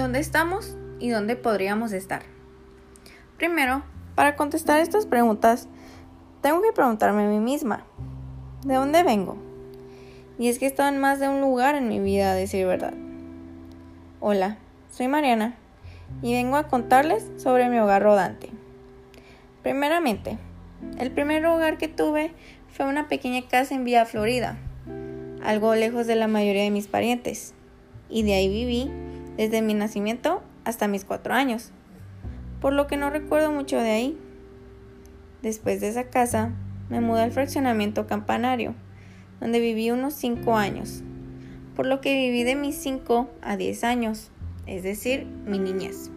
¿Dónde estamos y dónde podríamos estar? Primero, para contestar estas preguntas, tengo que preguntarme a mí misma, ¿de dónde vengo? Y es que he estado en más de un lugar en mi vida, a decir verdad. Hola, soy Mariana y vengo a contarles sobre mi hogar rodante. Primeramente, el primer hogar que tuve fue una pequeña casa en Villa Florida, algo lejos de la mayoría de mis parientes, y de ahí viví desde mi nacimiento hasta mis cuatro años, por lo que no recuerdo mucho de ahí. Después de esa casa, me mudé al fraccionamiento campanario, donde viví unos cinco años, por lo que viví de mis cinco a diez años, es decir, mi niñez.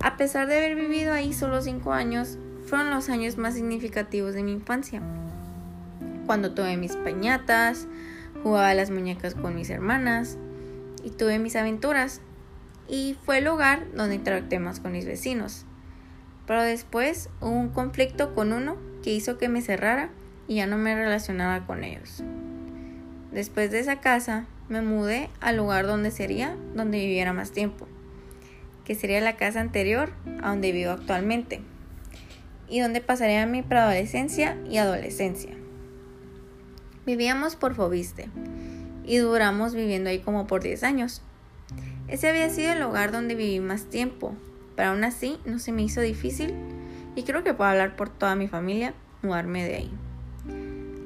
A pesar de haber vivido ahí solo cinco años, fueron los años más significativos de mi infancia. Cuando tuve mis pañatas, jugaba a las muñecas con mis hermanas, y tuve mis aventuras. Y fue el lugar donde interactué más con mis vecinos. Pero después hubo un conflicto con uno que hizo que me cerrara y ya no me relacionaba con ellos. Después de esa casa, me mudé al lugar donde sería donde viviera más tiempo, que sería la casa anterior a donde vivo actualmente, y donde pasaría mi preadolescencia y adolescencia. Vivíamos por Fobiste, y duramos viviendo ahí como por 10 años. Ese había sido el hogar donde viví más tiempo, pero aún así no se me hizo difícil y creo que puedo hablar por toda mi familia mudarme de ahí.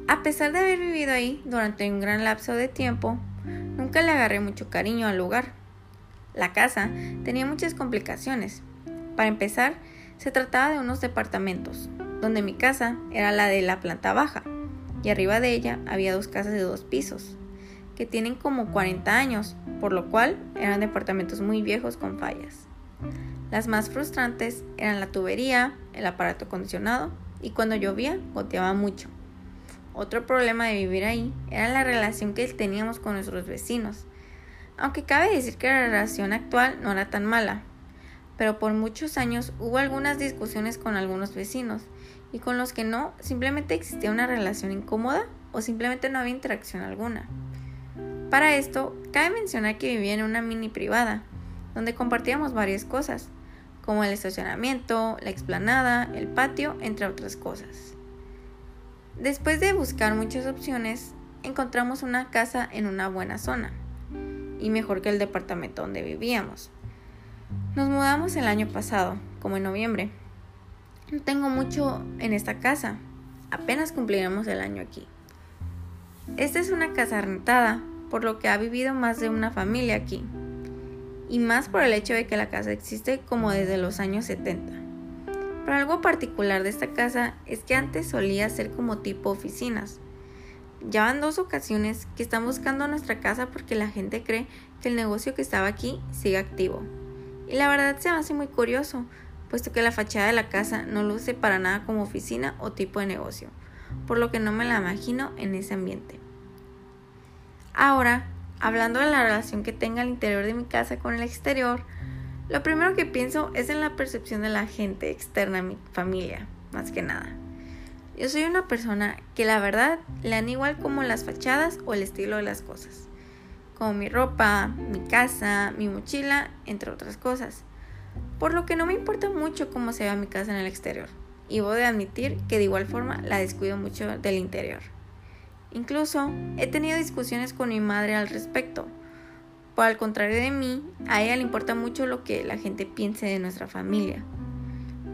A pesar de haber vivido ahí durante un gran lapso de tiempo, nunca le agarré mucho cariño al lugar. La casa tenía muchas complicaciones. Para empezar, se trataba de unos departamentos, donde mi casa era la de la planta baja, y arriba de ella había dos casas de dos pisos que tienen como 40 años, por lo cual eran departamentos muy viejos con fallas. Las más frustrantes eran la tubería, el aparato acondicionado y cuando llovía goteaba mucho. Otro problema de vivir ahí era la relación que teníamos con nuestros vecinos, aunque cabe decir que la relación actual no era tan mala, pero por muchos años hubo algunas discusiones con algunos vecinos y con los que no simplemente existía una relación incómoda o simplemente no había interacción alguna. Para esto, cabe mencionar que vivía en una mini privada, donde compartíamos varias cosas, como el estacionamiento, la explanada, el patio, entre otras cosas. Después de buscar muchas opciones, encontramos una casa en una buena zona, y mejor que el departamento donde vivíamos. Nos mudamos el año pasado, como en noviembre. No tengo mucho en esta casa, apenas cumpliremos el año aquí. Esta es una casa rentada, por lo que ha vivido más de una familia aquí, y más por el hecho de que la casa existe como desde los años 70. Pero algo particular de esta casa es que antes solía ser como tipo oficinas. Ya van dos ocasiones que están buscando nuestra casa porque la gente cree que el negocio que estaba aquí sigue activo. Y la verdad se me hace muy curioso, puesto que la fachada de la casa no luce para nada como oficina o tipo de negocio, por lo que no me la imagino en ese ambiente. Ahora, hablando de la relación que tenga el interior de mi casa con el exterior, lo primero que pienso es en la percepción de la gente externa a mi familia, más que nada. Yo soy una persona que la verdad le dan igual como las fachadas o el estilo de las cosas, como mi ropa, mi casa, mi mochila, entre otras cosas. Por lo que no me importa mucho cómo se vea mi casa en el exterior, y voy a admitir que de igual forma la descuido mucho del interior. Incluso he tenido discusiones con mi madre al respecto. Por al contrario de mí, a ella le importa mucho lo que la gente piense de nuestra familia.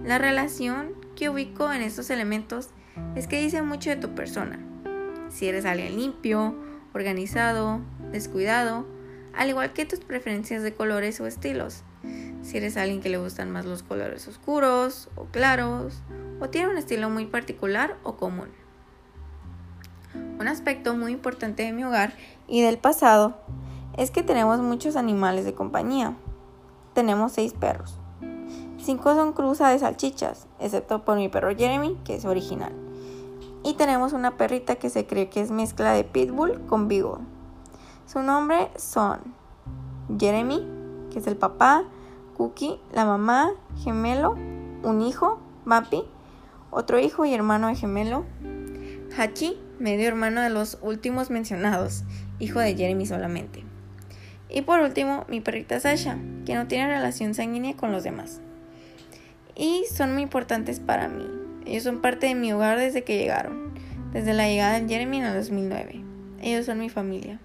La relación que ubico en estos elementos es que dice mucho de tu persona. Si eres alguien limpio, organizado, descuidado, al igual que tus preferencias de colores o estilos. Si eres alguien que le gustan más los colores oscuros o claros, o tiene un estilo muy particular o común. Un aspecto muy importante de mi hogar y del pasado es que tenemos muchos animales de compañía. Tenemos seis perros. Cinco son cruza de salchichas, excepto por mi perro Jeremy, que es original. Y tenemos una perrita que se cree que es mezcla de pitbull con beagle. Su nombre son Jeremy, que es el papá, Cookie, la mamá, gemelo, un hijo, Mappy, otro hijo y hermano de gemelo, Hachi, medio hermano de los últimos mencionados, hijo de Jeremy solamente. Y por último, mi perrita Sasha, que no tiene relación sanguínea con los demás. Y son muy importantes para mí. Ellos son parte de mi hogar desde que llegaron, desde la llegada de Jeremy en el 2009. Ellos son mi familia.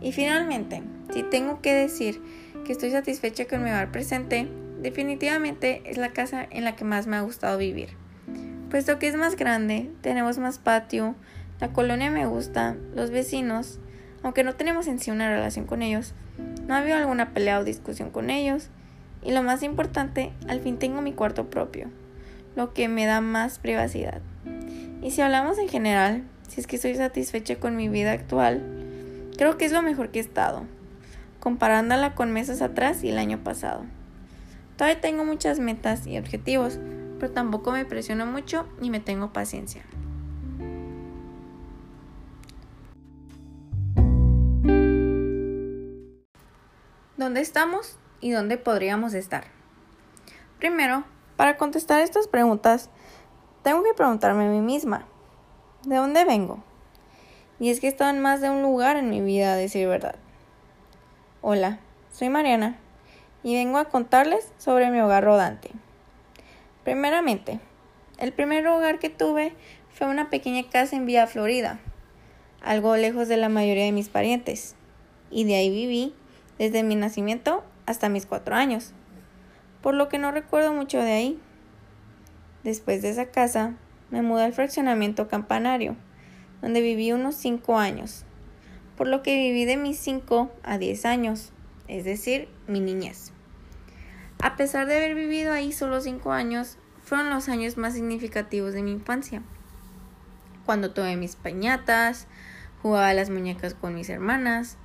Y finalmente, si tengo que decir que estoy satisfecha con mi hogar presente, definitivamente es la casa en la que más me ha gustado vivir. Puesto que es más grande, tenemos más patio, la colonia me gusta, los vecinos, aunque no tenemos en sí una relación con ellos, no ha habido alguna pelea o discusión con ellos, y lo más importante, al fin tengo mi cuarto propio, lo que me da más privacidad. Y si hablamos en general, si es que estoy satisfecha con mi vida actual, creo que es lo mejor que he estado, comparándola con meses atrás y el año pasado. Todavía tengo muchas metas y objetivos, pero tampoco me presiono mucho ni me tengo paciencia. ¿Dónde estamos y dónde podríamos estar? Primero, para contestar estas preguntas, tengo que preguntarme a mí misma, ¿de dónde vengo? Y es que he estado en más de un lugar en mi vida, a decir verdad. Hola, soy Mariana y vengo a contarles sobre mi hogar rodante. Primeramente, el primer hogar que tuve fue una pequeña casa en Villa Florida, algo lejos de la mayoría de mis parientes, y de ahí viví desde mi nacimiento hasta mis cuatro años, por lo que no recuerdo mucho de ahí. Después de esa casa, me mudé al fraccionamiento campanario, donde viví unos cinco años, por lo que viví de mis cinco a diez años, es decir, mi niñez. A pesar de haber vivido ahí solo cinco años, fueron los años más significativos de mi infancia. Cuando tuve mis pañatas, jugaba las muñecas con mis hermanas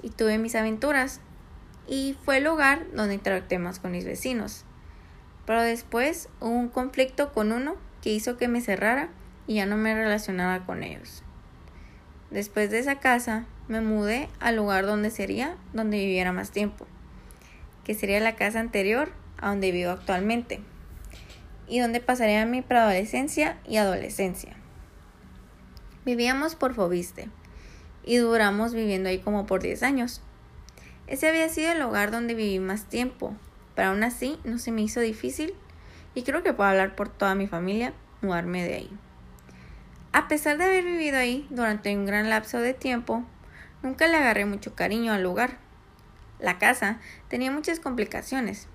y tuve mis aventuras. Y fue el lugar donde interactué más con mis vecinos. Pero después hubo un conflicto con uno que hizo que me cerrara y ya no me relacionaba con ellos. Después de esa casa, me mudé al lugar donde sería donde viviera más tiempo que sería la casa anterior a donde vivo actualmente, y donde pasaría mi preadolescencia y adolescencia. Vivíamos por Fobiste, y duramos viviendo ahí como por 10 años. Ese había sido el hogar donde viví más tiempo, pero aún así no se me hizo difícil, y creo que puedo hablar por toda mi familia, mudarme de ahí. A pesar de haber vivido ahí durante un gran lapso de tiempo, nunca le agarré mucho cariño al lugar la casa tenía muchas complicaciones.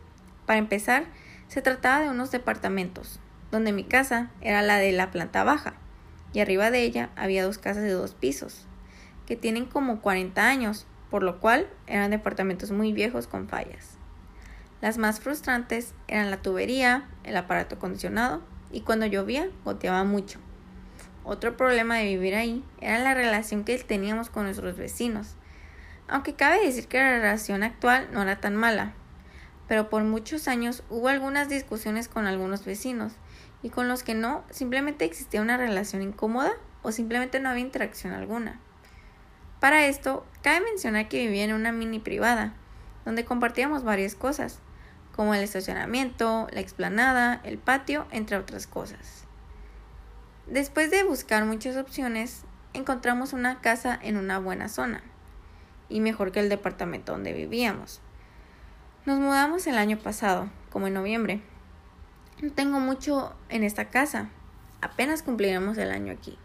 Para empezar, se trataba de unos departamentos, donde mi casa era la de la planta baja, y arriba de ella había dos casas de dos pisos, que tienen como 40 años, por lo cual eran departamentos muy viejos con fallas. Las más frustrantes eran la tubería, el aparato acondicionado y cuando llovía goteaba mucho. Otro problema de vivir ahí era la relación que teníamos con nuestros vecinos, aunque cabe decir que la relación actual no era tan mala, pero por muchos años hubo algunas discusiones con algunos vecinos y con los que no simplemente existía una relación incómoda o simplemente no había interacción alguna. Para esto, cabe mencionar que vivía en una mini privada, donde compartíamos varias cosas, como el estacionamiento, la explanada, el patio, entre otras cosas. Después de buscar muchas opciones, encontramos una casa en una buena zona y mejor que el departamento donde vivíamos. Nos mudamos el año pasado, como en noviembre. No tengo mucho en esta casa, apenas cumpliremos el año aquí.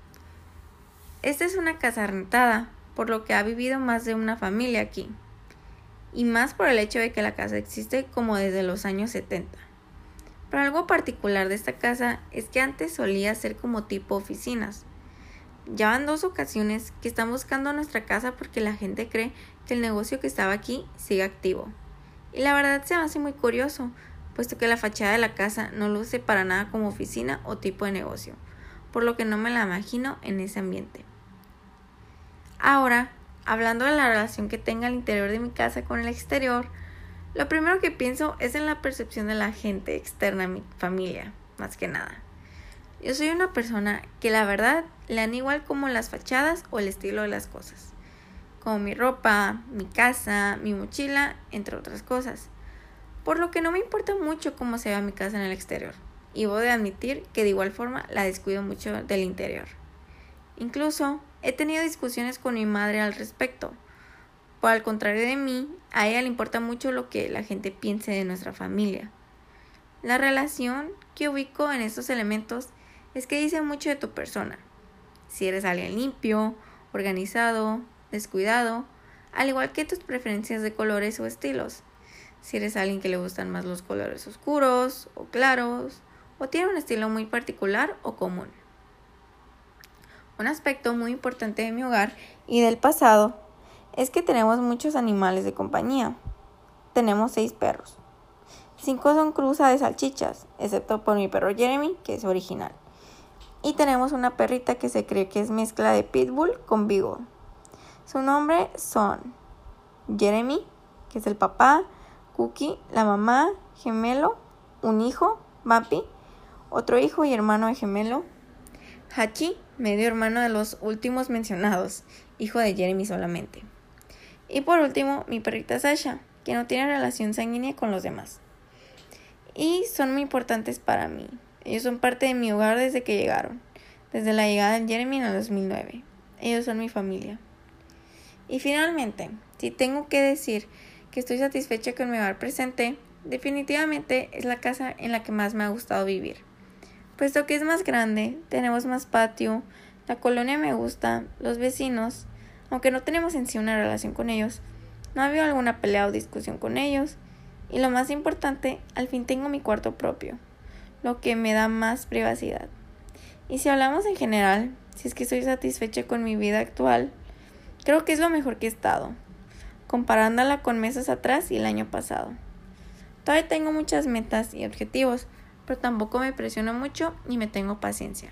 Esta es una casa rentada, por lo que ha vivido más de una familia aquí, y más por el hecho de que la casa existe como desde los años 70. Pero algo particular de esta casa es que antes solía ser como tipo oficinas, ya van dos ocasiones que están buscando nuestra casa porque la gente cree que el negocio que estaba aquí sigue activo. Y la verdad se me hace muy curioso, puesto que la fachada de la casa no luce para nada como oficina o tipo de negocio, por lo que no me la imagino en ese ambiente. Ahora, hablando de la relación que tenga el interior de mi casa con el exterior, lo primero que pienso es en la percepción de la gente externa a mi familia, más que nada. Yo soy una persona que la verdad le dan igual como las fachadas o el estilo de las cosas, como mi ropa, mi casa, mi mochila, entre otras cosas. Por lo que no me importa mucho cómo se vea mi casa en el exterior, y voy a admitir que de igual forma la descuido mucho del interior. Incluso he tenido discusiones con mi madre al respecto, Por al contrario de mí, a ella le importa mucho lo que la gente piense de nuestra familia. La relación que ubico en estos elementos es que dice mucho de tu persona. Si eres alguien limpio, organizado, descuidado, al igual que tus preferencias de colores o estilos. Si eres alguien que le gustan más los colores oscuros o claros, o tiene un estilo muy particular o común. Un aspecto muy importante de mi hogar y del pasado es que tenemos muchos animales de compañía. Tenemos seis perros. Cinco son cruza de salchichas, excepto por mi perro Jeremy, que es original. Y tenemos una perrita que se cree que es mezcla de pitbull con beagle. Su nombre son Jeremy, que es el papá, Cookie, la mamá, gemelo, un hijo, Mappy, otro hijo y hermano de gemelo, Hachi, medio hermano de los últimos mencionados, hijo de Jeremy solamente. Y por último, mi perrita Sasha, que no tiene relación sanguínea con los demás. Y son muy importantes para mí. Ellos son parte de mi hogar desde que llegaron, desde la llegada de Jeremy en el 2009. Ellos son mi familia. Y finalmente, si tengo que decir que estoy satisfecha con mi hogar presente, definitivamente es la casa en la que más me ha gustado vivir. Puesto que es más grande, tenemos más patio, la colonia me gusta, los vecinos, aunque no tenemos en sí una relación con ellos, no ha habido alguna pelea o discusión con ellos, y lo más importante, al fin tengo mi cuarto propio, lo que me da más privacidad. Y si hablamos en general, si es que estoy satisfecha con mi vida actual, creo que es lo mejor que he estado, comparándola con meses atrás y el año pasado. Todavía tengo muchas metas y objetivos, pero tampoco me presiono mucho y me tengo paciencia.